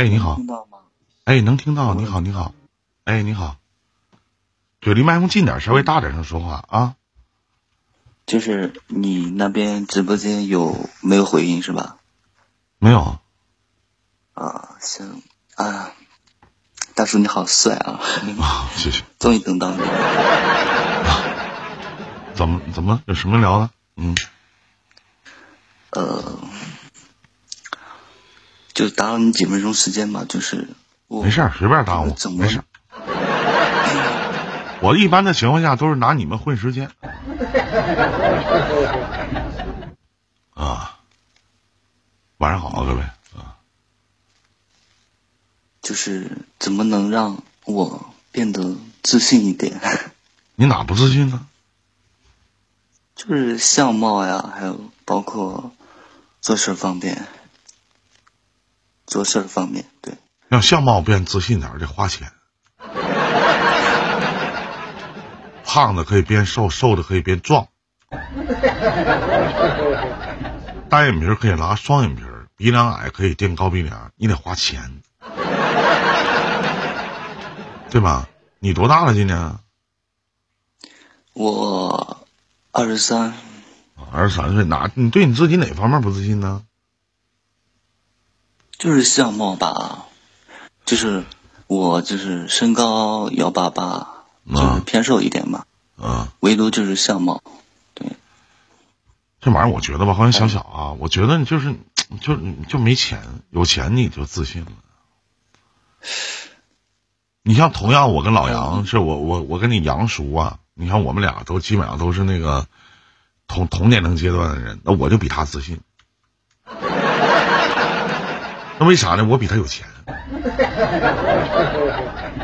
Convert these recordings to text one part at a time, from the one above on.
哎，你好。听到吗？哎，能听到？你好，你好。哎，你好。嘴离麦克风近点，稍微大点声说话啊。就是你那边直播间有没有回音是吧？没有。啊，行啊，大叔你好帅啊！啊，谢谢。终于等到你了。怎么怎么有什么聊的？嗯。呃，就打扰你几分钟时间吧，就是我没事儿，随便耽误，怎么没事。我一般的情况下都是拿你们混时间。啊，晚上好，各位啊。就是怎么能让我变得自信一点？你哪不自信呢？就是相貌呀，还有包括做事方面，做事方面，对。让相貌变自信点儿得花钱。胖的可以变瘦，瘦的可以变壮。单眼皮可以拉双眼皮，鼻梁矮可以垫高鼻梁，你得花钱，对吧？你多大了今年？我二十三。二十三岁，哪？你对你自己哪方面不自信呢？就是相貌吧，就是我就是身高幺八八，就是偏瘦一点嘛。嗯。唯独就是相貌，对。这玩意儿我觉得吧，好像小小啊，我觉得你就是就就没钱，有钱你就自信了。你像同样，我跟老杨是我我我跟你杨叔啊，你看我们俩都基本上都是那个同同年龄阶段的人，那我就比他自信。那为啥呢？我比他有钱，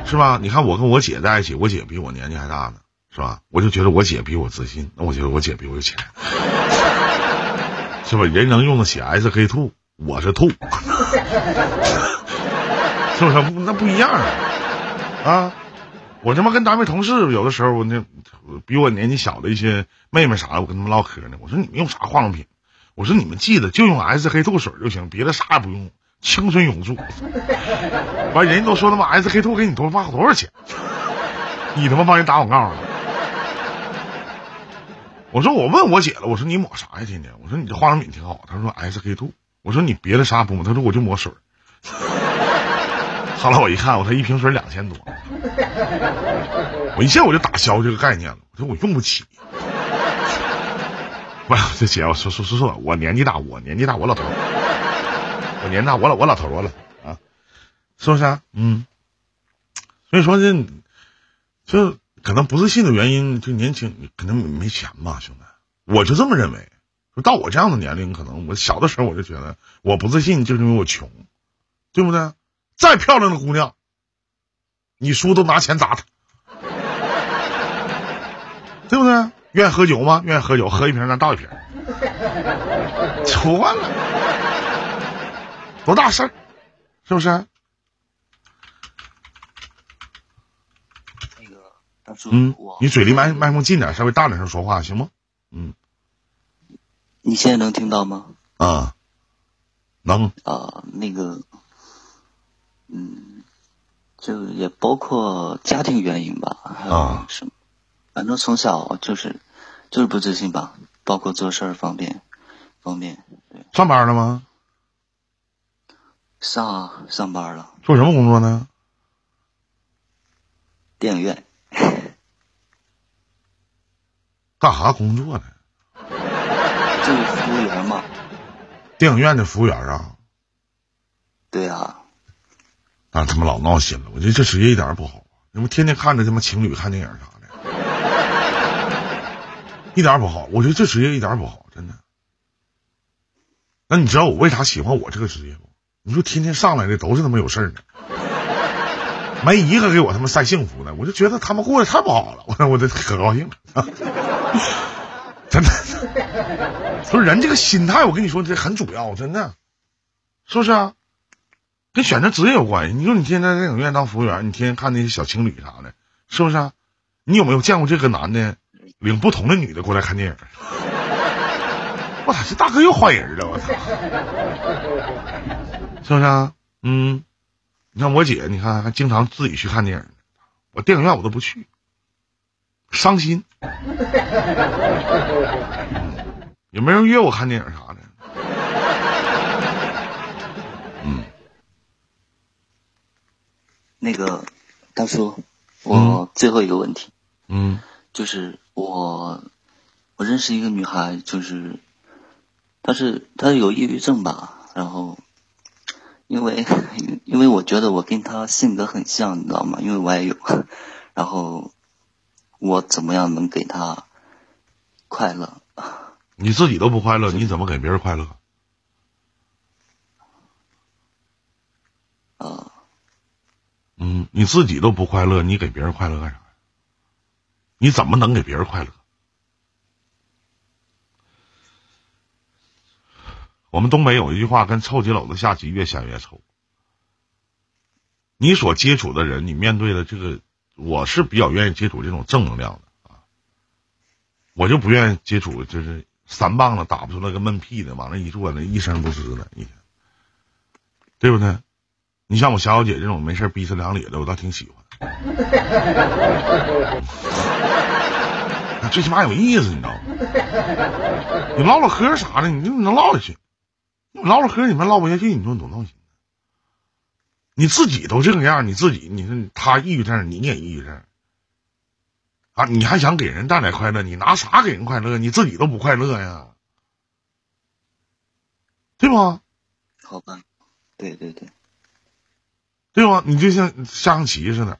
是吧？你看我跟我姐在一起，我姐比我年纪还大呢，是吧？我就觉得我姐比我自信，那我觉得我姐比我有钱，是吧？人能用得起 SK two，我是兔，是不是？那不一样啊！啊，我他妈跟单位同事有的时候，那比我年纪小的一些妹妹啥的，我跟他们唠嗑呢。我说你们用啥化妆品？我说你们记得就用 SK two 水就行，别的啥也不用。青春永驻，完人家都说他妈 SK two 给你多花多少钱？你他妈帮人打广告了？我说我问我姐了，我说你抹啥呀？天天我说你这化妆品挺好，她说 SK two。我说你别的啥不抹？她说我就抹水。后来我一看，我说一瓶水两千多，我一下我就打消这个概念了。我说我用不起。不，这姐，我说说说说，我年纪大，我年纪大，我老头。我年大，我老我老头了啊，是不是？嗯，所以说这，就可能不自信的原因，就年轻，可能没钱吧，兄弟，我就这么认为。说到我这样的年龄，可能我小的时候我就觉得我不自信，就是因为我穷，对不对？再漂亮的姑娘，你叔都拿钱砸她，对不对？愿意喝酒吗？愿意喝酒，喝一瓶咱倒一瓶，完了。多大事儿，是不是？那个大叔，嗯，你嘴离麦麦克风近点，稍微大点声说话，行吗？嗯。你现在能听到吗？啊，能。啊，那个，嗯，就也包括家庭原因吧，还有什么？反正从小就是就是不自信吧，包括做事儿方面方面。对。上班了吗？上上班了，做什么工作呢？电影院。干啥工作呢？就是服务员嘛。电影院的服务员啊。对啊。那他妈老闹心了！我觉得这职业一点也不好，你们天天看着他妈情侣看电影啥的，一点不好。我觉得这职业一点不好，真的。那你知道我为啥喜欢我这个职业不？你说天天上来的都是他妈有事儿的，没一个给我他妈晒幸福的，我就觉得他们过得太不好了，我我这可高兴了，真的。说人这个心态，我跟你说这很主要，真的，是不是啊？跟选择职业有关系。你说你天天在电影院当服务员，你天天看那些小情侣啥的，是不是啊？你有没有见过这个男的领不同的女的过来看电影？我操，这大哥又换人了，我操！是不是？啊？嗯，你看我姐，你看还经常自己去看电影，我电影院我都不去，伤心。也没人约我看电影啥的。嗯，那个大叔，我最后一个问题，嗯，就是我我认识一个女孩，就是她是她有抑郁症吧，然后因为因为我觉得我跟他性格很像，你知道吗？因为我也有，然后我怎么样能给他快乐？你自己都不快乐，你怎么给别人快乐？啊，嗯，你自己都不快乐，你给别人快乐干啥？你怎么能给别人快乐？我们东北有一句话，跟臭棋篓子下棋，越下越臭。你所接触的人，你面对的这个，我是比较愿意接触这种正能量的啊，我就不愿意接触就是。三棒子打不出来个闷屁的，往那一坐，那一声不吱的，一天，对不对？你像我小小姐这种没事逼呲两咧的，我倒挺喜欢。最起码有意思，你知道吗？你唠唠嗑啥的，你能唠下去。你唠唠嗑，你们唠不下去，你说多闹心。你自己都这个样，你自己，你说他抑郁症，你也抑郁症。啊！你还想给人带来快乐？你拿啥给人快乐？你自己都不快乐呀，对吗？好吧，对对对，对吗？你就像下象棋似的，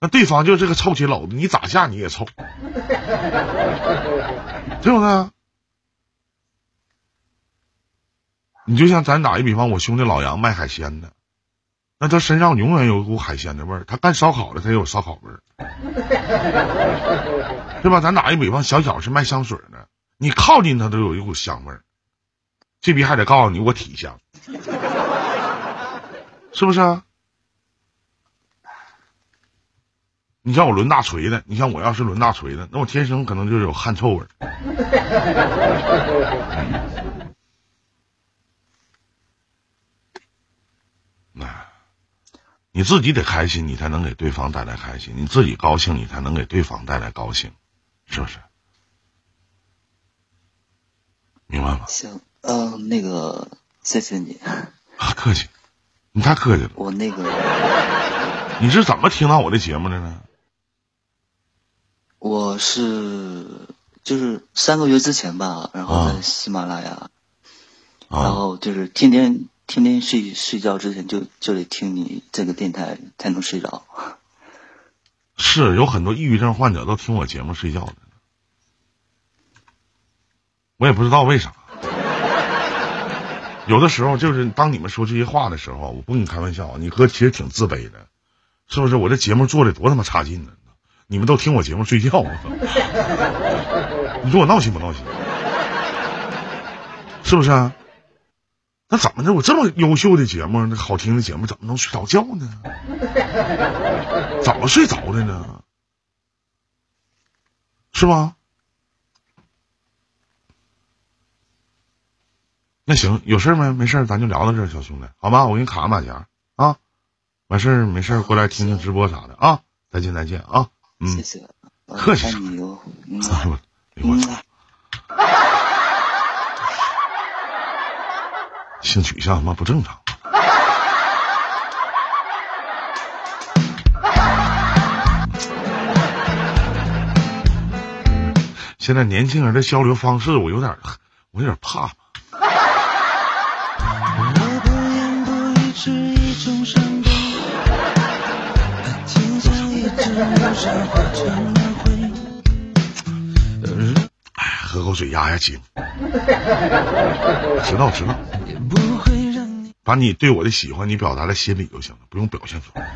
那对方就是个臭棋篓子，你咋下你也臭，对不对？你就像咱打一比方，我兄弟老杨卖海鲜的。那他身上永远有一股海鲜的味儿，他干烧烤的，他也有烧烤味儿，对吧？咱打一比方，小小是卖香水的，你靠近他都有一股香味儿，这逼还得告诉你我体香，是不是？你像我抡大锤的，你像我要是抡大锤的，那我天生可能就有汗臭味儿。你自己得开心，你才能给对方带来开心；你自己高兴，你才能给对方带来高兴，是不是？明白吗？行，嗯，那个，谢谢你。啊，客气，你太客气了。我那个，你是怎么听到我的节目的呢？我是就是三个月之前吧，然后在喜马拉雅，然后就是天天。天天睡睡觉之前就就得听你这个电台才能睡着。是有很多抑郁症患者都听我节目睡觉的，我也不知道为啥。有的时候就是当你们说这些话的时候，我不跟你开玩笑，你哥其实挺自卑的，是不是？我这节目做的多他妈差劲呢？你们都听我节目睡觉，你说我闹心不闹心？是不是？啊？那怎么的？我这么优秀的节目，那好听的节目，怎么能睡着觉呢？怎么睡着的呢？是吧？那行，有事没？没事，咱就聊到这儿，小兄弟，好吧？我给你卡个马甲啊，完事儿没事过来听听直播啥的啊！再见，再见啊！嗯，谢谢，客气啥？哎呦，我 操！性取向他妈不正常。现在年轻人的交流方式，我有点，我有点怕。哎，喝口水压压惊。知道知道。把你对我的喜欢，你表达在心里就行了，不用表现出来。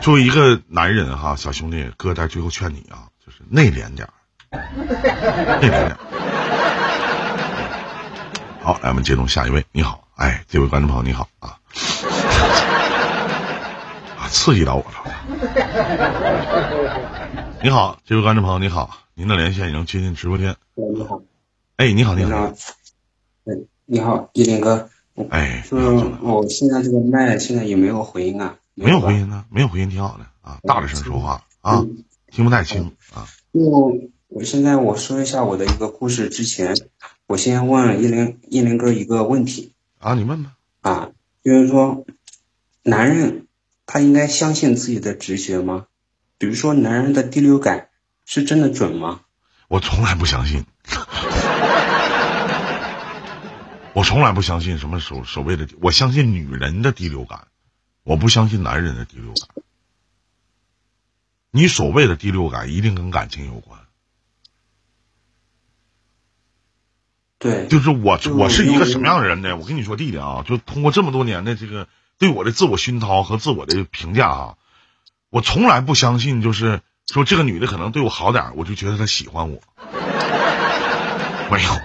作为一个男人哈，小兄弟，哥在最后劝你啊，就是内敛点内敛点好，来我们接通下一位。你好，哎，这位观众朋友你好啊，啊，刺激到我了。你好，这位观众朋友你好，您的连线已经接进直播间。你好。哎，你好，你好。你好，依林哥，哎，就是我现在这个麦现在有没有回音啊？没有回音呢，没有回音，挺好的啊，大点声说话啊，听不太清啊。我我现在我说一下我的一个故事之前，我先问一林一林哥一个问题啊，你问吧。啊，就是说，男人他应该相信自己的直觉吗？比如说，男人的第六感是真的准吗？我从来不相信。我从来不相信什么所所谓的，我相信女人的第六感，我不相信男人的第六感。你所谓的第六感一定跟感情有关。对，就是我我是一个什么样的人呢？我跟你说，弟弟啊，就通过这么多年的这个对我的自我熏陶和自我的评价啊，我从来不相信，就是说这个女的可能对我好点，我就觉得她喜欢我。没有，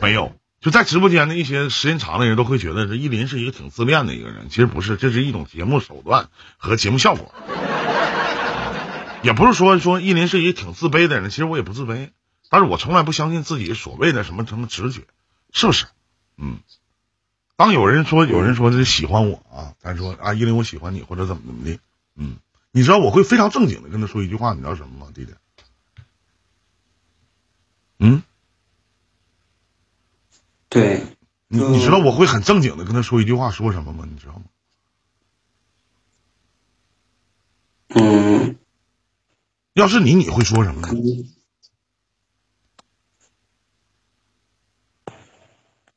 没有，就在直播间的一些时间长的人都会觉得这依林是一个挺自恋的一个人，其实不是，这是一种节目手段和节目效果，也不是说说依林是一个挺自卑的人，其实我也不自卑，但是我从来不相信自己所谓的什么什么直觉，是不是？嗯，当有人说有人说这喜欢我啊，咱说啊依林我喜欢你或者怎么怎么的，嗯，你知道我会非常正经的跟他说一句话，你知道什么吗，弟弟？嗯，对，你你知道我会很正经的跟他说一句话，说什么吗？你知道吗？嗯，要是你，你会说什么呢？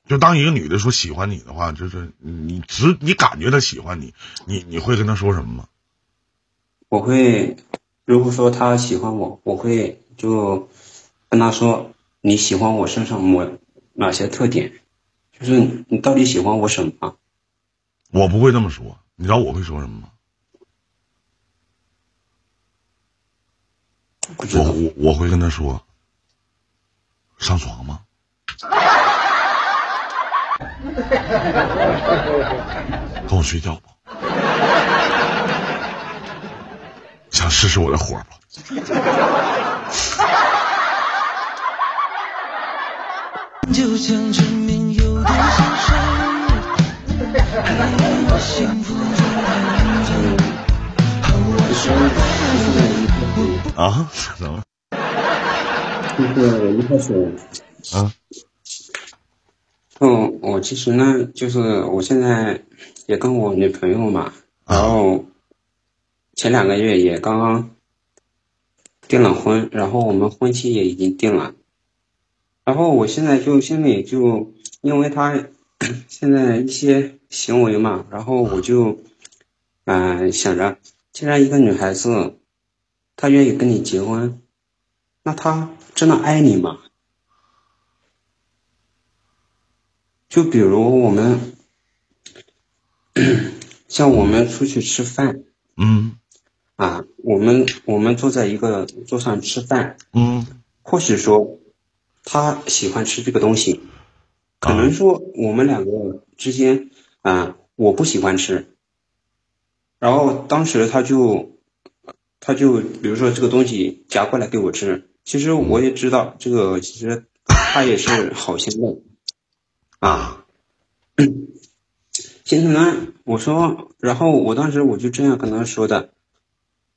就当一个女的说喜欢你的话，就是你只你感觉她喜欢你，你你会跟她说什么吗？我会，如果说她喜欢我，我会就跟她说。你喜欢我身上某哪些特点？就是你到底喜欢我什么？我不会这么说，你知道我会说什么吗？我我我会跟他说，上床吗？跟我睡觉吧？想试试我的火不？就像前面有点心酸，啊？怎么？就是我一开始，啊？嗯，我其实呢，就是我现在也跟我女朋友嘛，然后前两个月也刚刚订了婚，然后我们婚期也已经定了。然后我现在就心里就因为他 现在一些行为嘛，然后我就嗯想着，既然一个女孩子她愿意跟你结婚，那她真的爱你吗？就比如我们 像我们出去吃饭，嗯，啊，我们我们坐在一个桌上吃饭，嗯，或许说。他喜欢吃这个东西，可能说我们两个之间啊，我不喜欢吃，然后当时他就他就比如说这个东西夹过来给我吃，其实我也知道这个其实他也是好心的啊。现在呢，我说，然后我当时我就这样跟他说的，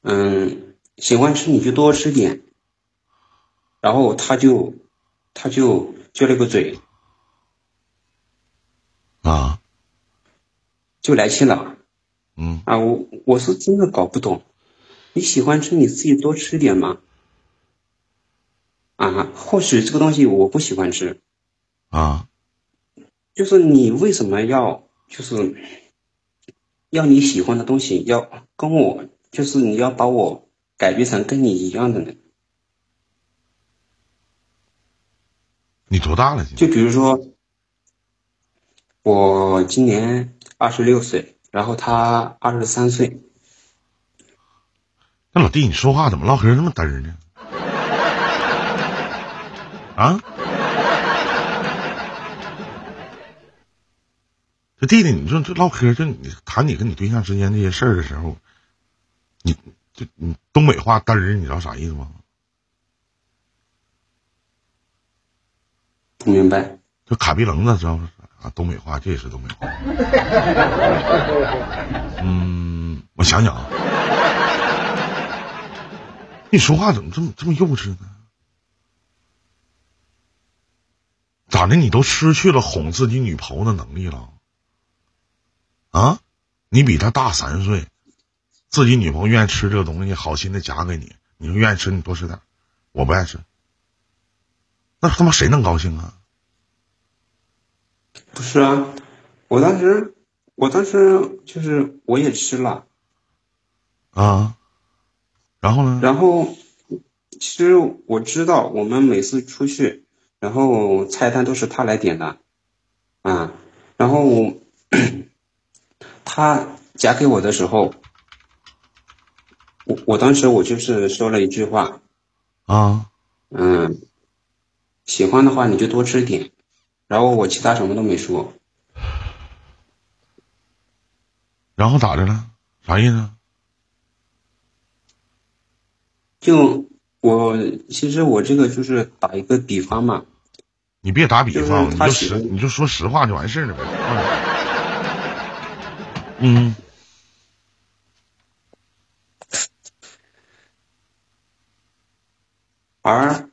嗯，喜欢吃你就多吃点，然后他就。他就撅了个嘴，啊，就来气了，嗯，啊，我我是真的搞不懂，你喜欢吃你自己多吃点嘛，啊，或许这个东西我不喜欢吃，啊，就是你为什么要就是要你喜欢的东西要跟我，就是你要把我改变成跟你一样的呢？你多大了？就比如说，我今年二十六岁，然后他二十三岁。那老弟，你说话怎么唠嗑那么嘚儿呢？啊？这弟弟，你说这唠嗑，就你谈你跟你对象之间这些事儿的时候，你就你东北话嘚儿，你知道啥意思吗？不明白，这卡鼻棱子知道吗？啊，东北话，这也是东北话。嗯，我想想啊，你说话怎么这么这么幼稚呢？咋的？你都失去了哄自己女朋友的能力了？啊？你比他大三岁，自己女朋友愿意吃这个东西，好心的夹给你，你说愿意吃，你多吃点，我不爱吃，那他妈谁能高兴啊？不是啊，我当时，我当时就是我也吃了，啊，然后呢？然后其实我知道，我们每次出去，然后菜单都是他来点的，啊，然后 他夹给我的时候，我我当时我就是说了一句话，啊，嗯，喜欢的话你就多吃点。然后我其他什么都没说，然后咋的了？啥意思？就我其实我这个就是打一个比方嘛。你别打比方，你就实你就说实话就完事儿了呗。嗯。而。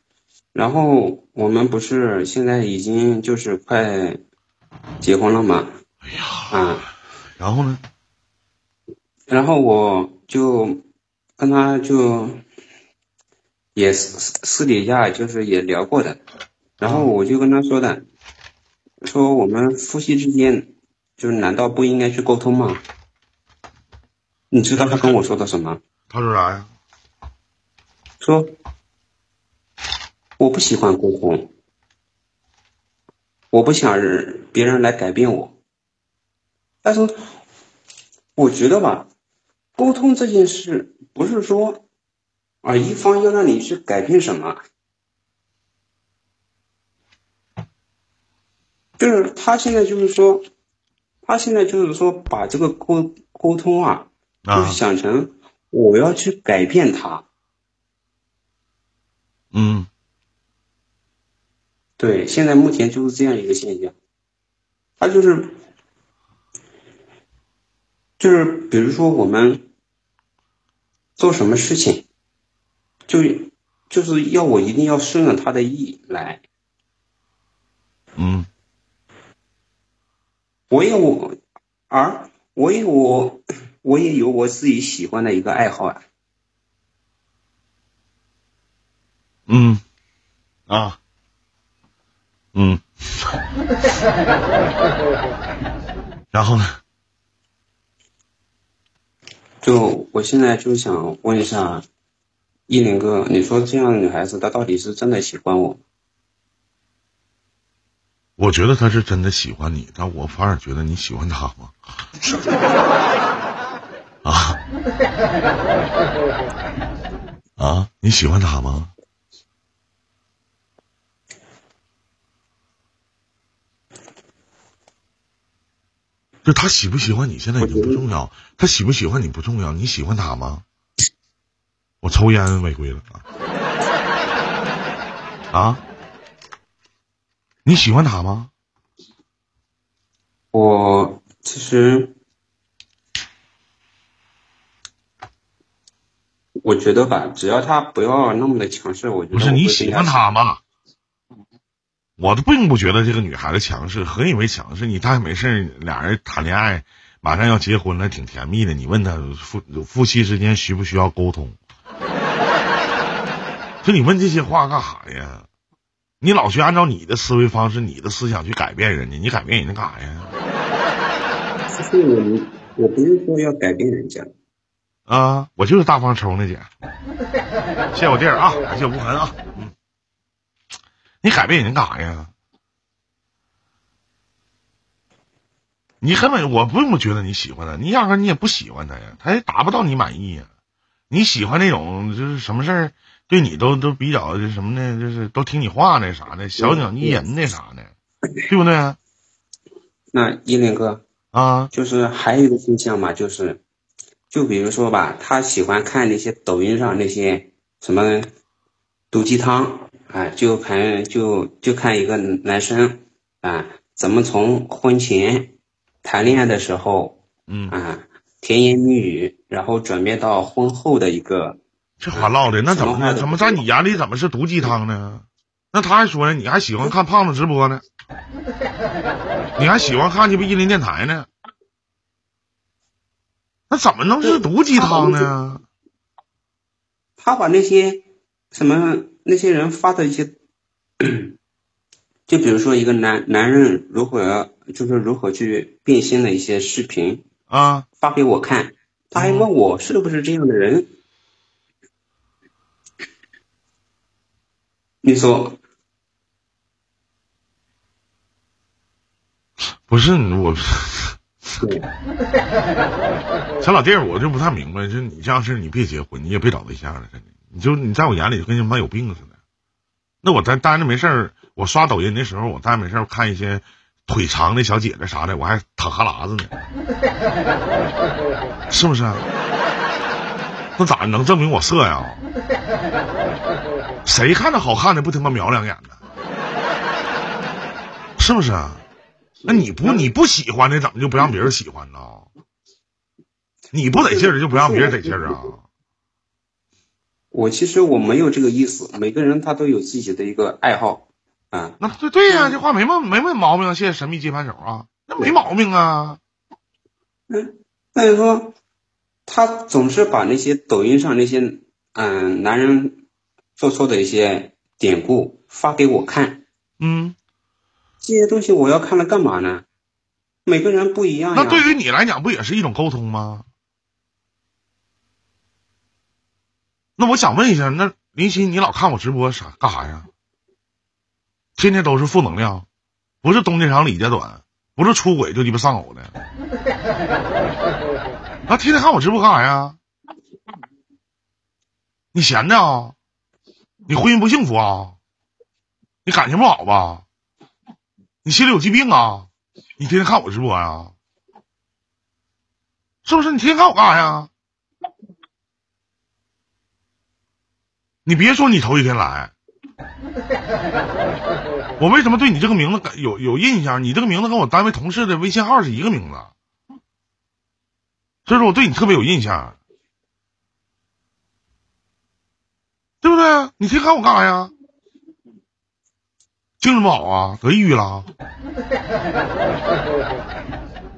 然后我们不是现在已经就是快结婚了吗？哎呀，啊，然后呢？然后我就跟他就也私私底下就是也聊过的，然后我就跟他说的，说我们夫妻之间就是难道不应该去沟通吗？你知道他跟我说的什么？他说啥呀？说。我不喜欢沟通，我不想别人来改变我。但是，我觉得吧，沟通这件事不是说啊一方要让你去改变什么，就是他现在就是说，他现在就是说把这个沟沟通啊，就是想成我要去改变他。嗯。对，现在目前就是这样一个现象，他就是，就是比如说我们做什么事情，就就是要我一定要顺着他的意来，嗯，我有我，而我有我，我也有我自己喜欢的一个爱好啊，嗯，啊。嗯，然后呢？就我现在就想问一下，依林哥，你说这样的女孩子，她到底是真的喜欢我？我觉得她是真的喜欢你，但我反而觉得你喜欢她吗？啊？啊？你喜欢她吗？就他喜不喜欢你现在已经不重要，他喜不喜欢你不重要，你喜欢他吗？我抽烟违规了啊！啊？你喜欢他吗？我其实，我觉得吧，只要他不要那么的强势，我觉得不是你喜欢他吗？我都并不觉得这个女孩子强势，何以为强势？你他没事俩人谈恋爱，马上要结婚了，挺甜蜜的。你问她夫夫妻之间需不需要沟通？就你问这些话干啥呀？你老去按照你的思维方式、你的思想去改变人家，你改变人家干啥呀？其实我我不是说要改变人家啊，我就是大方抽那姐。谢谢我弟儿啊，感谢无痕啊，嗯。你改变人干啥呀？你根本我并不觉得你喜欢他，你压根你也不喜欢他呀，他也达不到你满意呀。你喜欢那种就是什么事儿对你都都比较什么呢？就是都听你话那啥的，小鸟依人那啥的，对不对？那依林哥啊，就是还有一个现象嘛，就是就比如说吧，他喜欢看那些抖音上那些什么毒鸡汤。哎，就看就就看一个男生啊，怎么从婚前谈恋爱的时候，嗯啊，甜言蜜语，然后转变到婚后的一个，这话唠的那怎么怎么在你眼里怎么是毒鸡汤呢？那他还说呢，你还喜欢看胖子直播呢，你还喜欢看鸡巴伊林电台呢，那怎么能是毒鸡汤呢？他把那些什么那些人发的一些，就比如说一个男男人如何就是如何去变心的一些视频啊，发给我看，他还问我是不是这样的人，你说。不是我，对？小老弟儿，我就不太明白，就你这样事儿，你别结婚，你也别找对象了，真的，你就你在我眼里就跟他妈有病似的。那我在单着没事儿，我刷抖音的时候，我单着没事儿看一些腿长的小姐姐啥的，我还淌哈喇子呢，是不是啊？那咋能证明我色呀？谁看着好看的不他妈瞄两眼呢？是不是啊？那你不你不喜欢的，怎么就不让别人喜欢呢？你不得劲儿，就不让别人得劲儿啊？我其实我没有这个意思，每个人他都有自己的一个爱好啊。那对对呀、这话没毛没没毛病啊！谢谢神秘接盘手啊，那没毛病啊。嗯，那你说，他总是把那些抖音上那些嗯男人做错的一些典故发给我看，嗯，这些东西我要看了干嘛呢？每个人不一样呀。那对于你来讲，不也是一种沟通吗？那我想问一下，那林夕，你老看我直播啥干啥呀？天天都是负能量，不是东家长李家短，不是出轨就鸡巴丧偶的。那天天看我直播干啥呀？你闲的啊？你婚姻不幸福啊？你感情不好吧？你心里有疾病啊？你天天看我直播呀？是不是？你天天看我干啥呀？你别说你头一天来，我为什么对你这个名字感有有印象？你这个名字跟我单位同事的微信号是一个名字，所以说我对你特别有印象，对不对？你天天看我干啥呀？精神不好啊？得抑郁了？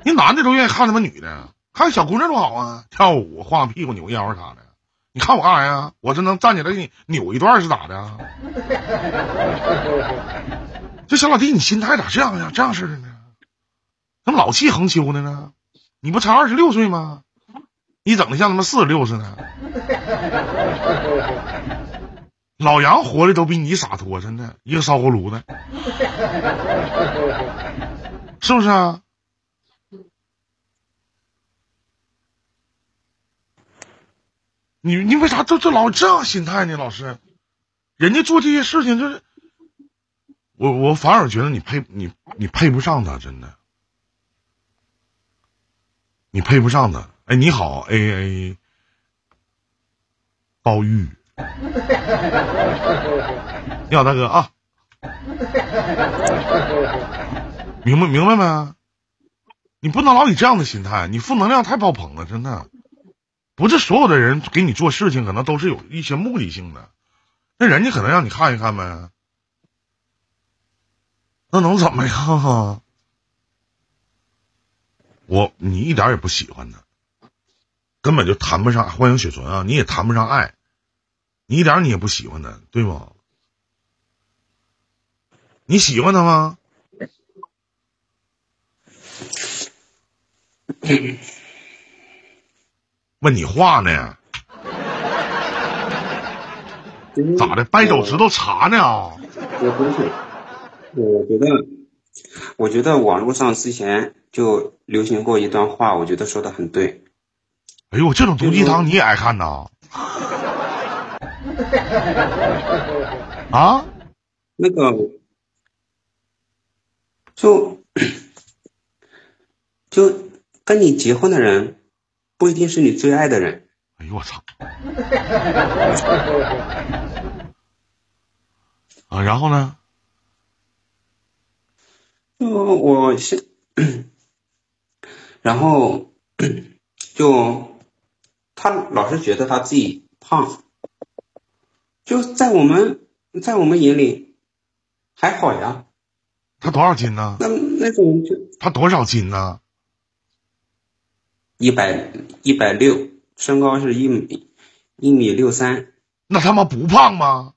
你男的都愿意看他妈女的，看小姑娘多好啊，跳舞、晃屁股、扭腰啥的。你看我干啥呀？我这能站起来给你扭一段是咋的啊？这小老弟，你心态咋这样呀？这样式的呢？怎么老气横秋的呢？你不才二十六岁吗？你整的像他妈四十六似的。老杨活的都比你洒脱，真的，一个烧锅炉的，是不是啊？你你为啥就就老这样心态呢？老师，人家做这些事情就是，我我反而觉得你配你你配不上他，真的，你配不上他。哎，你好，A A，包玉，你好，大哥啊，明白明白没？你不能老以这样的心态，你负能量太爆棚了，真的。不是所有的人给你做事情，可能都是有一些目的性的。那人家可能让你看一看呗，那能怎么样啊？我你一点也不喜欢他，根本就谈不上欢迎雪纯啊，你也谈不上爱，你一点你也不喜欢他，对吗？你喜欢他吗？问你话呢？咋的？掰手指头查呢？也不是，我觉得，我觉得网络上之前就流行过一段话，我觉得说的很对。哎呦，这种毒鸡汤你也爱看呐？啊？那个，就就跟你结婚的人，不一定是你最爱的人。哎呦我操！啊，然后呢？就我是，然后 就他老是觉得他自己胖，就在我们在我们眼里还好呀。他多少斤呢？那那种就他多少斤呢？一百一百六，身高是一米一米六三。那他妈不胖吗？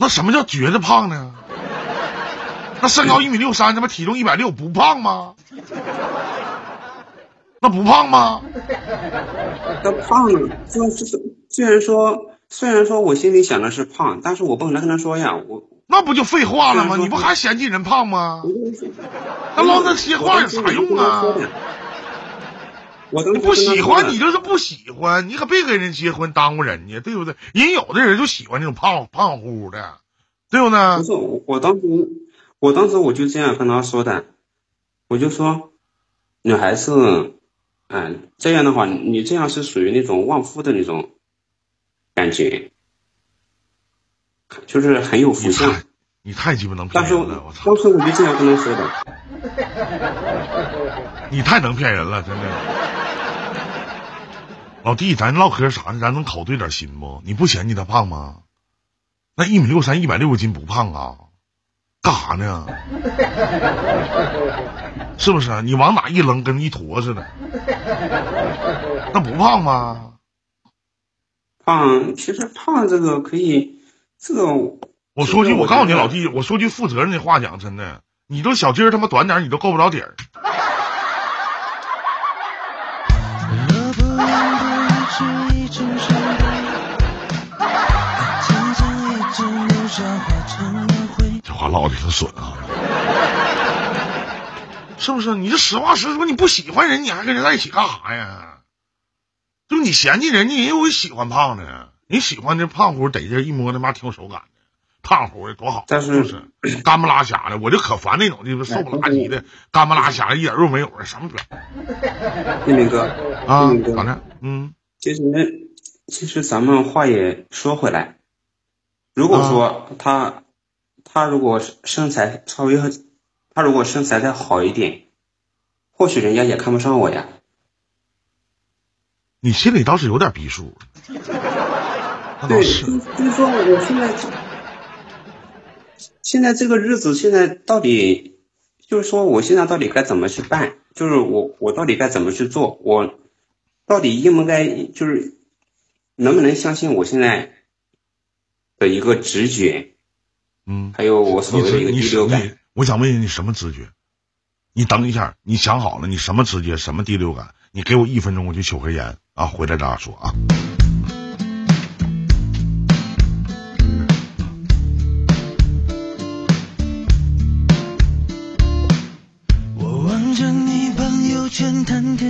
那什么叫觉得胖呢？那身高一米六三，他妈体重一百六，不胖吗？那不胖吗？那胖了，就是虽然说虽然说我心里想的是胖，但是我不可能跟他说呀，我那不就废话了吗？你不还嫌弃人胖吗？那唠那些话有啥用啊？我你不喜欢你就是不喜欢，你可别跟人结婚耽误人家，对不对？人有的人就喜欢那种胖胖乎乎的，对不对？不是，我当时我当时我就这样跟他说的，我就说，女孩子，嗯，这样的话，你这样是属于那种旺夫的那种感觉，就是很有福相。你太鸡巴能骗人了，我操！当时我就这样跟他说的。你太能骗人了，真的。老弟，咱唠嗑啥呢？咱能考对点心不？你不嫌弃他胖吗？那一米六三，一百六十斤不胖啊？干啥呢？是不是？你往哪一扔，跟一坨似的？那不胖吗？胖，其实胖这个可以，这个我说句，我告诉你老弟，我说句负责任的话讲，真的，你都小鸡儿他妈短点，你都够不着底儿。这话唠的挺损啊，是不是？你这实话实说，你不喜欢人，你还跟人在一起干啥呀？就你嫌弃人家，人有喜欢胖的，你喜欢这胖乎得劲，一摸他妈挺有手感的，胖乎的多好，但是干不拉瞎的，我就可烦那种就是瘦不拉几的，干不拉瞎，一点肉没有的，什么表？一鸣哥啊，咋的？嗯，其实其实咱们话也说回来。如果说他，他如果身材稍微，他如果身材再好一点，或许人家也看不上我呀。你心里倒是有点逼数。对，就是说我现在，现在这个日子现在到底，就是说我现在到底该怎么去办？就是我我到底该怎么去做？我到底应不该就是能不能相信我现在？的一个直觉，嗯，还有我所谓的一个第六感。我想问你什么直觉？你等一下，你想好了，你什么直觉，什么第六感？你给我一分钟，我去取根烟啊，回来咱俩说啊。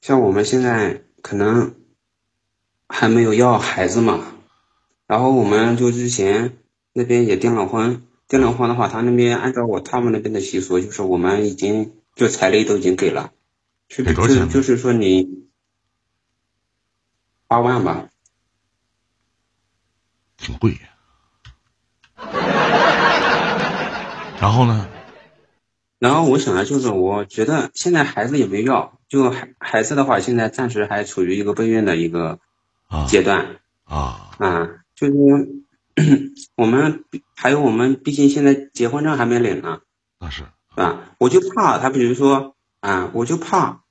像我们现在可能还没有要孩子嘛，然后我们就之前那边也订了婚，订了婚的话，他那边按照我他们那边的习俗，就是我们已经就彩礼都已经给了，给多少钱？就是说你八万吧，挺贵。然后呢？然后我想的就是，我觉得现在孩子也没要，就孩孩子的话，现在暂时还处于一个备孕的一个阶段啊啊，就是我们还有我们，毕竟现在结婚证还没领呢，那是是吧？我就怕他，比如说啊，我就怕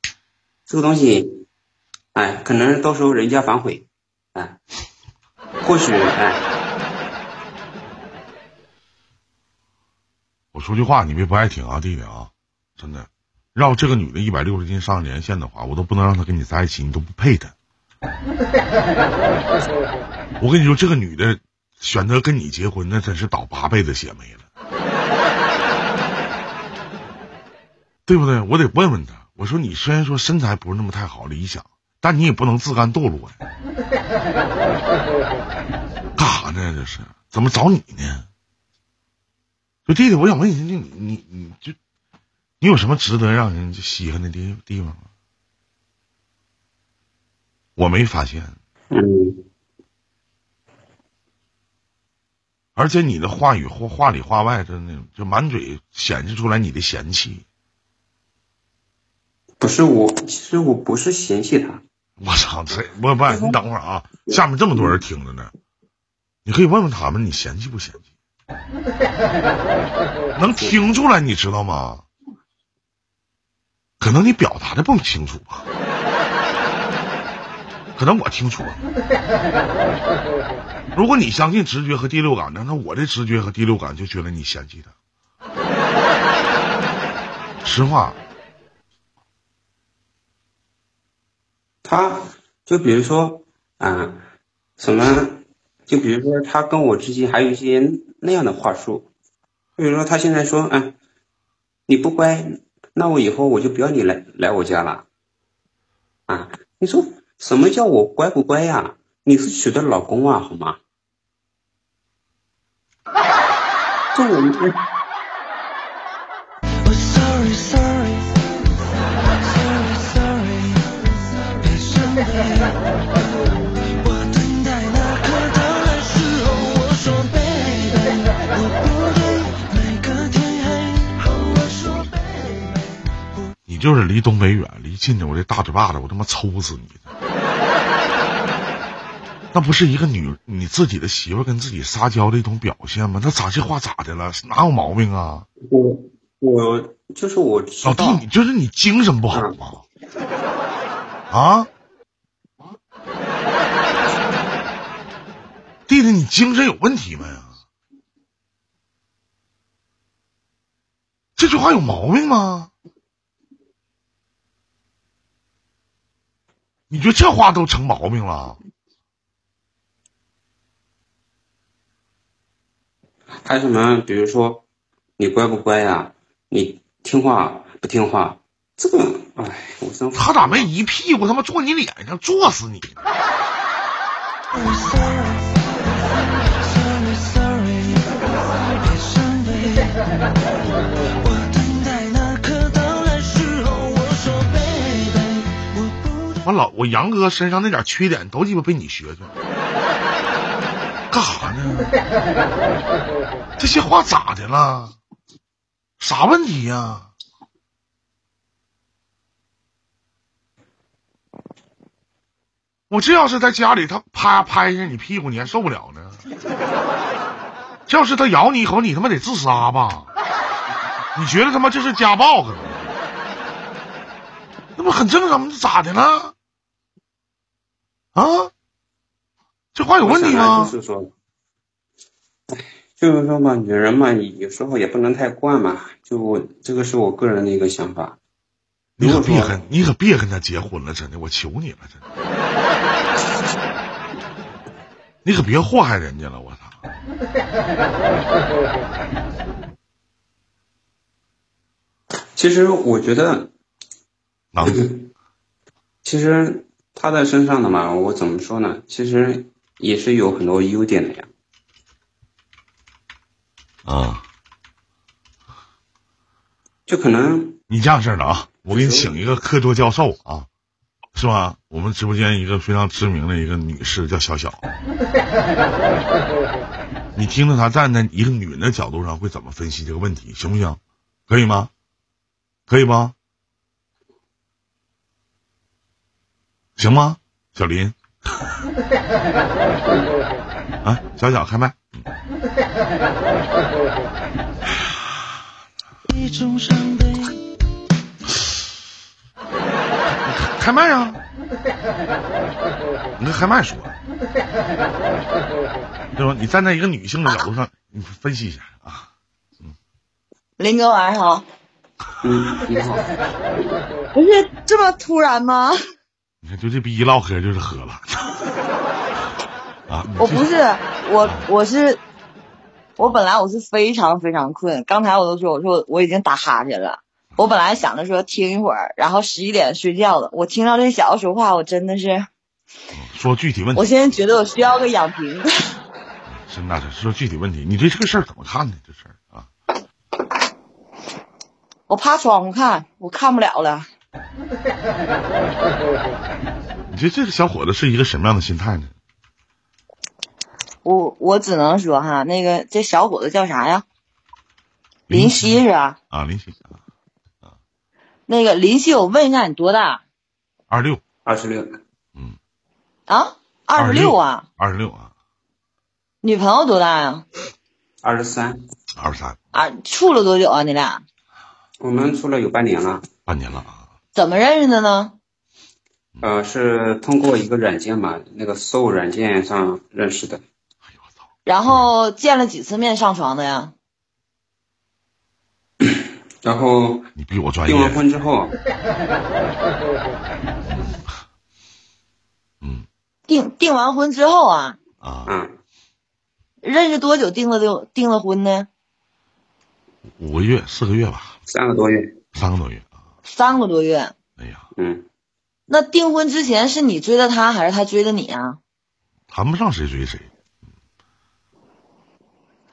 这个东西，哎，可能到时候人家反悔，哎，或许哎。我说句话，你别不爱听啊，弟弟啊，真的，要这个女的一百六十斤上连线的话，我都不能让她跟你在一起，你都不配她。我跟你说，这个女的选择跟你结婚，那真是倒八辈子血霉了，对不对？我得问问她，我说你虽然说身材不是那么太好理想，但你也不能自甘堕落呀。干啥呢？这是怎么找你呢？就弟弟，我想问你，你你你就你有什么值得让人稀罕的地地方吗？我没发现。嗯。而且你的话语话话里话外的那种，就满嘴显示出来你的嫌弃。不是我，其实我不是嫌弃他。我操，这不不，你等会儿啊，下面这么多人听着呢，你可以问问他们，你嫌弃不嫌弃？能听出来，你知道吗？可能你表达的不清楚吧，可能我听错。如果你相信直觉和第六感呢，那我的直觉和第六感就觉得你嫌弃他。实话，他就比如说啊，什么，就比如说他跟我之间还有一些那样的话术，比如说他现在说，哎，你不乖，那我以后我就不要你来来我家了。啊，你说什么叫我乖不乖呀？你是娶的老公啊，好吗？这我们。就是离东北远，离近的我这大嘴巴子，我他妈抽死你！那不是一个女你自己的媳妇跟自己撒娇的一种表现吗？那咋这话咋的了？哪有毛病啊？我我就是我老弟，你就是你精神不好吗？啊？弟弟，你精神有问题没呀？这句话有毛病吗？你觉得这话都成毛病了？还有什么？比如说，你乖不乖呀？你听话不听话？这个，哎，我真他咋没一屁股他妈坐你脸上，坐死你！我老我杨哥身上那点缺点都鸡巴被你学去了。干啥呢？这些话咋的了？啥问题呀？我这要是在家里，他啪拍一下你屁股，你还受不了呢？这要是他咬你一口，你他妈得自杀吧？你觉得他妈这是家暴可能？那不很正常吗？咋的了？啊？这话有问题吗？就是说，就是说嘛，女人嘛，有时候也不能太惯嘛。就我这个是我个人的一个想法。你可别跟，你可别跟他结婚了，真的，我求你了，真的。你可别祸害人家了，我操！其实我觉得，能。其实他在身上的嘛，我怎么说呢？其实。也是有很多优点的呀。啊，就可能你这样式的啊，我给你请一个课桌教授啊，是吧？我们直播间一个非常知名的一个女士叫小小，你听着她站在一个女人的角度上会怎么分析这个问题，行不行？可以吗？可以吗？行吗？小林。啊，小小开麦。开麦啊！你跟开麦说，对吧？你站在一个女性的角度上，你分析一下啊。嗯，林哥晚上好。嗯，你好。不是这么突然吗？你看，就这逼一唠嗑就是喝了。啊！我不是，我我是，我本来我是非常非常困，刚才我都说我说我已经打哈欠了。我本来想着说听一会儿，然后十一点睡觉了。我听到这小子说话，我真的是，说具体问题。我现在觉得我需要个养平。是那是说具体问题，你对这个事儿怎么看呢？这事儿啊，我趴窗户看，我看不了了。你觉得这个小伙子是一个什么样的心态呢？我我只能说哈，那个这小伙子叫啥呀？林夕是吧？啊，林夕啊。那个林夕，我问一下你多大？二六，二十六。嗯。啊，二十六啊。二十六啊。女朋友多大呀？二十三。二十三。啊，处了多久啊？你俩？我们处了有半年了。半年了啊。怎么认识的呢？呃，是通过一个软件嘛，那个搜软件上认识的。哎呦我操！然后见了几次面上床的呀？然后你比我专业。订完婚之后，嗯，订订完婚之后啊啊，嗯，认识多久订了订订了婚呢？五个月四个月吧，三个多月，三个多月啊，三个多月。哎呀，嗯，那订婚之前是你追的他还是他追的你啊？谈不上谁追谁。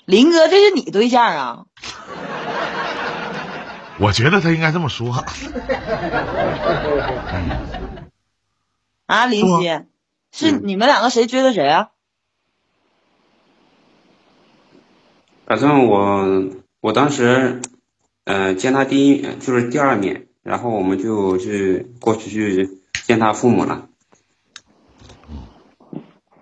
林哥，这是你对象啊？我觉得他应该这么说。啊，林夕，是你们两个谁追的谁啊？反正我我当时，呃，见他第一就是第二面，然后我们就去过去去见他父母了。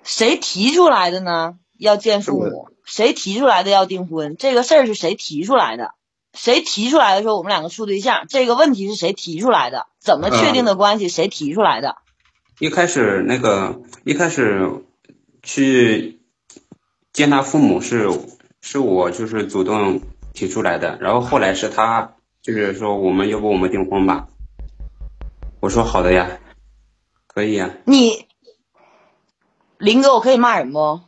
谁提出来的呢？要见父母？谁提出来的要订婚？这个事儿是谁提出来的？谁提出来的说我们两个处对象？这个问题是谁提出来的？怎么确定的关系？谁提出来的？一开始那个一开始去见他父母是是我就是主动提出来的，然后后来是他就是说我们要不我们订婚吧？我说好的呀，可以呀。你林哥，我可以骂人不？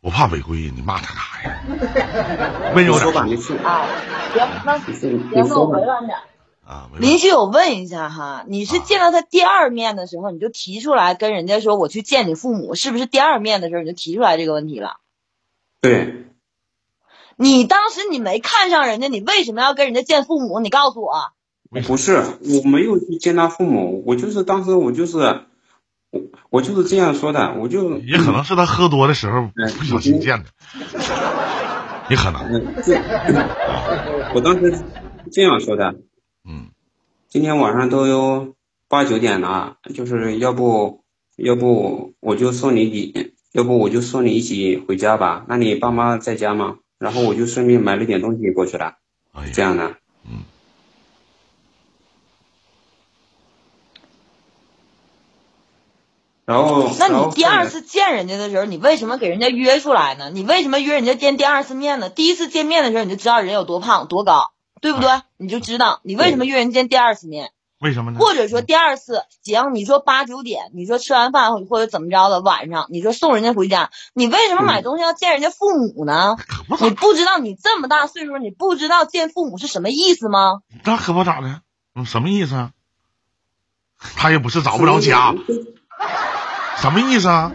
我怕违规，你骂他干啥呀？温柔点说啊，行，那行，那我委婉点。啊，林旭，我问一下哈，你是见到他第二面的时候，你就提出来跟人家说我去见你父母，是不是第二面的时候你就提出来这个问题了？对。你当时你没看上人家，你为什么要跟人家见父母？你告诉我。不是，我没有去见他父母，我就是当时我就是我我就是这样说的，我就也可能是他喝多的时候不小心见的，也可能。我当时这样说的。嗯，今天晚上都有八九点了，就是要不要不我就送你一，要不我就送你一起回家吧？那你爸妈在家吗？然后我就顺便买了点东西过去了，这样的。嗯。然后，那你第二次见人家的时候，你为什么给人家约出来呢？你为什么约人家见第二次面呢？第一次见面的时候你就知道人有多胖多高。对不对？你就知道你为什么约人见第二次面？为什么呢？或者说第二次，行，你说八九点，你说吃完饭或者怎么着的晚上，你说送人家回家，你为什么买东西要见人家父母呢？你不知道你这么大岁数，你不知道见父母是什么意思吗？那可不咋的，嗯，什么意思啊？他也不是找不着家，什么意思啊？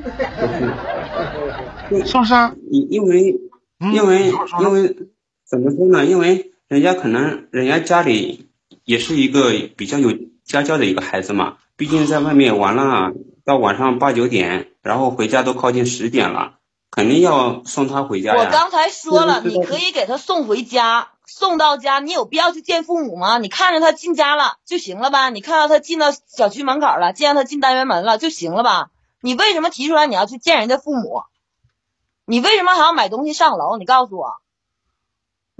是不是？因因为因为因为怎么说呢？因为。人家可能，人家家里也是一个比较有家教的一个孩子嘛。毕竟在外面玩了到晚上八九点，然后回家都靠近十点了，肯定要送他回家我刚才说了，你可以给他送回家，送到家，你有必要去见父母吗？你看着他进家了就行了吧？你看到他进到小区门口了，见到他进单元门了就行了吧？你为什么提出来你要去见人家父母？你为什么还要买东西上楼？你告诉我。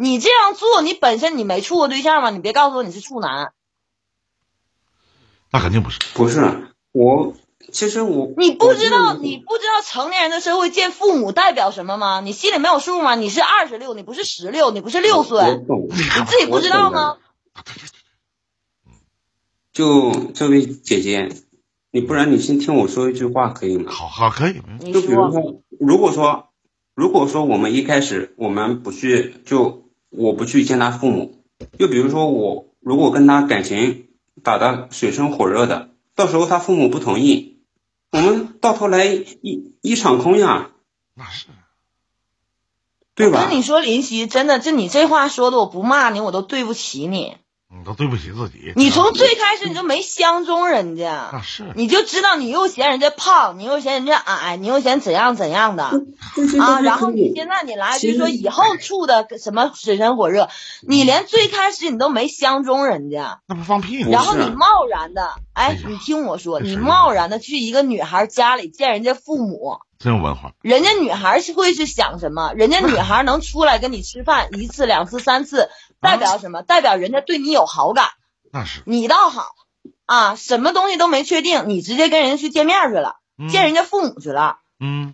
你这样做，你本身你没处过对象吗？你别告诉我你是处男。那肯定不是，不是我，其实我你不知道，你不知道成年人的社会见父母代表什么吗？你心里没有数吗？你是二十六，你不是十六，你不是六岁，你自己不知道吗？就这位姐姐，你不然你先听我说一句话可以吗？好好可以。就比如说，如果说如果说我们一开始我们不去，就我不去见他父母，就比如说我如果跟他感情打得水深火热的，到时候他父母不同意，我们到头来一一场空呀。那是。对吧？跟你说，林夕，真的，就你这话说的，我不骂你，我都对不起你。你都对不起自己。你从最开始你就没相中人家，那是。你就知道你又嫌人家胖，你又嫌人家矮，你又嫌怎样怎样的啊？然后你现在你来就说以后处的什么水深火热，你连最开始你都没相中人家，那不放屁吗？然后你贸然的，哎，你听我说，你贸然的去一个女孩家里见人家父母。真有文化，人家女孩是会是想什么？人家女孩能出来跟你吃饭一次、两次、三次，代表什么？代表人家对你有好感。那是你倒好啊，什么东西都没确定，你直接跟人家去见面去了，见人家父母去了。嗯，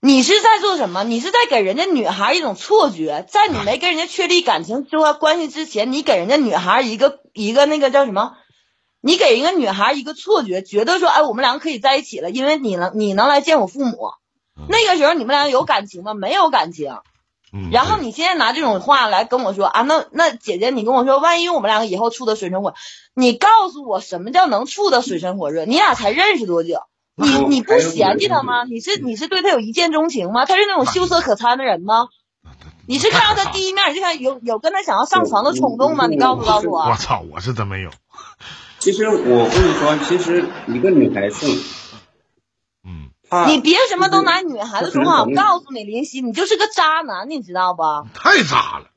你是在做什么？你是在给人家女孩一种错觉，在你没跟人家确立感情说关系之前，你给人家女孩一个一个那个叫什么？你给一个女孩一个错觉，觉得说，哎，我们两个可以在一起了，因为你能，你能来见我父母。那个时候你们俩有感情吗？没有感情。然后你现在拿这种话来跟我说啊，那那姐姐，你跟我说，万一我们两个以后处的水深火，你告诉我什么叫能处的水深火热？你俩才认识多久？你你不嫌弃他吗？你是你是对他有一见钟情吗？他是那种秀色可餐的人吗？你是看到他第一面就看有有跟他想要上床的冲动吗？你告诉告诉我。我操，我是真没有。其实我跟你说，其实一个女孩子，嗯，你别什么都拿女孩子说话。我告诉你，林夕，你就是个渣男，你知道不？太渣了。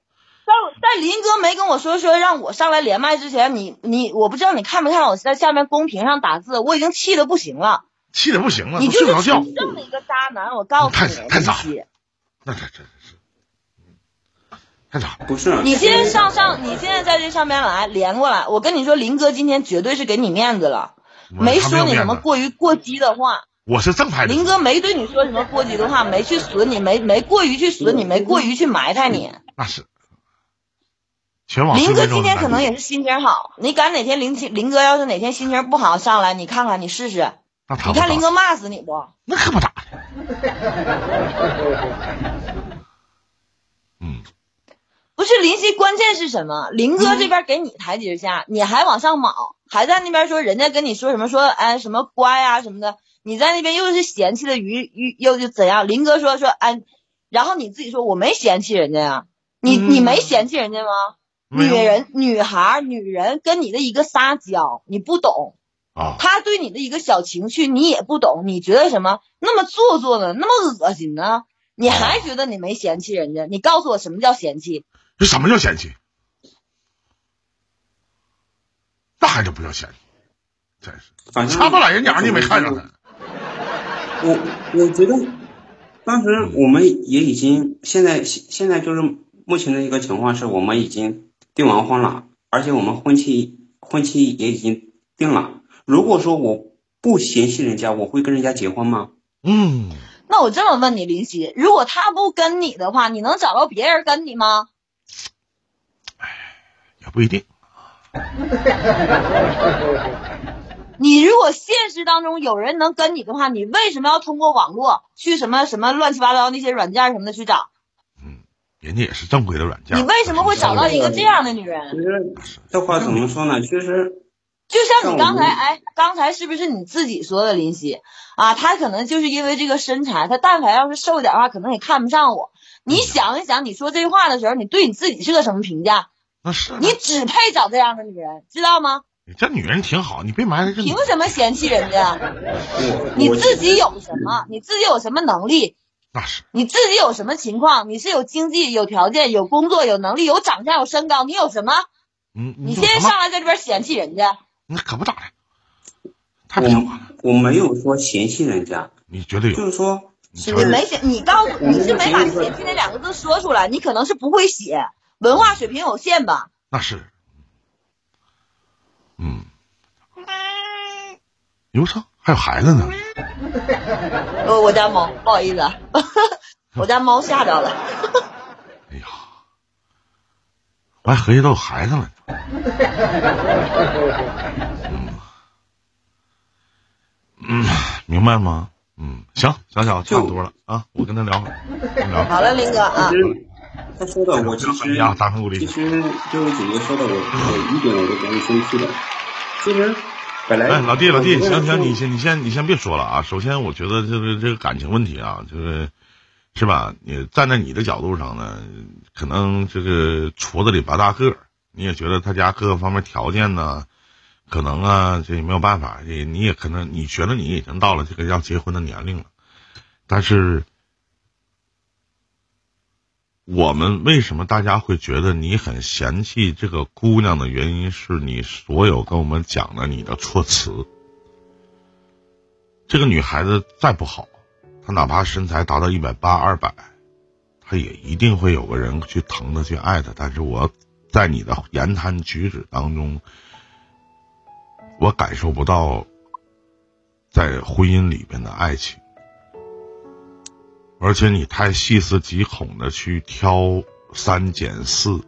在在林哥没跟我说说让我上来连麦之前，你你我不知道你看没看我在下面公屏上打字，我已经气的不行了。气的不行了，你就是这么一个渣男，我告诉你，太渣了。那这真不是你现在上上，你现在在这上面来连过来，我跟你说，林哥今天绝对是给你面子了，没说你什么过于过激的话。我是正派林哥没对你说什么过激的话，没去损你，没没过于去损你，没过于去埋汰你。那是。全网林哥今天可能也是心情好，你赶哪天林林哥要是哪天心情不好上来，你看看你试试，你看林哥骂死你不？那可不咋的。嗯。不是林夕，关键是什么？林哥这边给你台阶下，你还往上卯，还在那边说人家跟你说什么说哎什么乖啊什么的，你在那边又是嫌弃的鱼鱼又就怎样？林哥说说哎，然后你自己说我没嫌弃人家呀，你你没嫌弃人家吗？女人女孩女人跟你的一个撒娇，你不懂啊，他对你的一个小情绪你也不懂，你觉得什么那么做作呢？那么恶心呢？你还觉得你没嫌弃人家？你告诉我什么叫嫌弃？这什么叫嫌弃？那还就不叫嫌弃，真是。反正差不来人家，你没看上他。我我觉得，当时我们也已经现在现现在就是目前的一个情况是我们已经订完婚了，而且我们婚期婚期也已经定了。如果说我不嫌弃人家，我会跟人家结婚吗？嗯。那我这么问你，林夕，如果他不跟你的话，你能找到别人跟你吗？不一定。你如果现实当中有人能跟你的话，你为什么要通过网络去什么什么乱七八糟那些软件什么的去找？嗯，人家也是正规的软件。你为什么会找到一个这样的女人？其实这话怎么说呢？其实就像你刚才哎，刚才是不是你自己说的林夕啊？他可能就是因为这个身材，他但凡要是瘦点的话，可能也看不上我。你想一想，你说这句话的时候，你对你自己是个什么评价？那是你只配找这样的女人，知道吗？你这女人挺好，你别埋汰凭什么嫌弃人家？你自己有什么？你自己有什么能力？那是你自己有什么情况？你是有经济、有条件、有工作、有能力、有长相、有身高，你有什么？嗯，你现在上来在这边嫌弃人家？那可不咋的，太不像话了。我没有说嫌弃人家，你绝对有，就是说你没嫌，你告诉你是没把嫌弃那两个字说出来，你可能是不会写。文化水平有限吧？那是，嗯，哟操，还有孩子呢。呃，我家猫，不好意思，我家猫吓着了。哎呀，我还合计都有孩子了。嗯，嗯明白吗？嗯，行，小小差不多了啊，我跟他聊会儿，聊。好了，林哥啊。他说的我其实其实就是姐姐说的，我我一点我都不会生气的。其实本来哎，老弟老弟，行行，你先你先你先别说了啊。首先，我觉得这个这个感情问题啊，就是是吧？你站在你的角度上呢，可能这个矬子里拔大个，你也觉得他家各个方面条件呢，可能啊，这也没有办法。也你也可能你觉得你已经到了这个要结婚的年龄了，但是。我们为什么大家会觉得你很嫌弃这个姑娘的原因，是你所有跟我们讲的你的措辞。这个女孩子再不好，她哪怕身材达到一百八、二百，她也一定会有个人去疼她、去爱她。但是我在你的言谈举止当中，我感受不到在婚姻里边的爱情。而且你太细思极恐的去挑三拣四，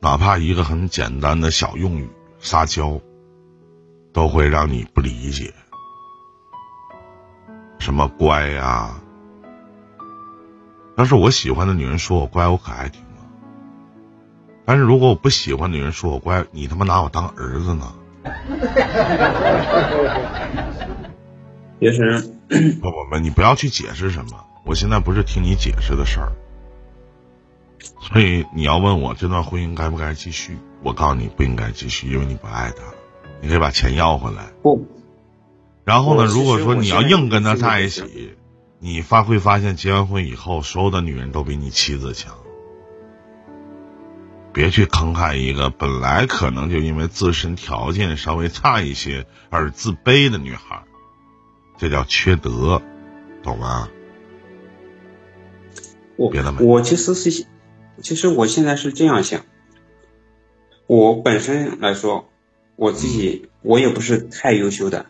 哪怕一个很简单的小用语撒娇，都会让你不理解。什么乖呀？要是我喜欢的女人说我乖，我可爱听了。但是如果我不喜欢女人说我乖，你他妈拿我当儿子呢？其实。不不不，你不要去解释什么，我现在不是听你解释的事儿。所以你要问我这段婚姻该不该继续，我告诉你不应该继续，因为你不爱他，你可以把钱要回来。不。然后呢，如果说你要硬跟他在一起，你发会发现结完婚以后，所有的女人都比你妻子强。别去坑害一个本来可能就因为自身条件稍微差一些而自卑的女孩。这叫缺德，懂吗？我我其实是，其实我现在是这样想。我本身来说，我自己我也不是太优秀的。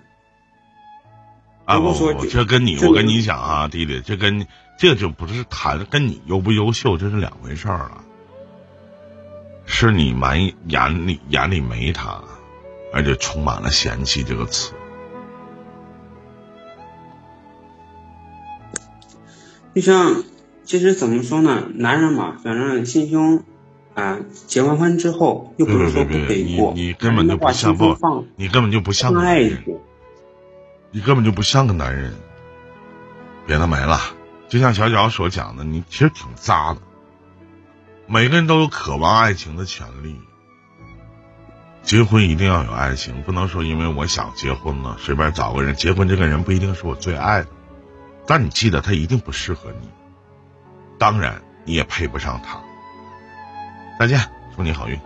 啊不不，这跟你我跟你讲啊，弟弟，这跟这就不是谈跟你优不优秀，这是两回事儿了。是你满眼里眼里没他，而且充满了嫌弃这个词。就像，其实怎么说呢？男人嘛，反正心胸啊，结完婚之后又不是说不可以过，你根本就不像不，你根本就不像个男人，你根本就不像个男人。别的没了，就像小脚所讲的，你其实挺渣的。每个人都有渴望爱情的权利，结婚一定要有爱情，不能说因为我想结婚了，随便找个人结婚，这个人不一定是我最爱的。但你记得他一定不适合你当然你也配不上他。再见祝你好运。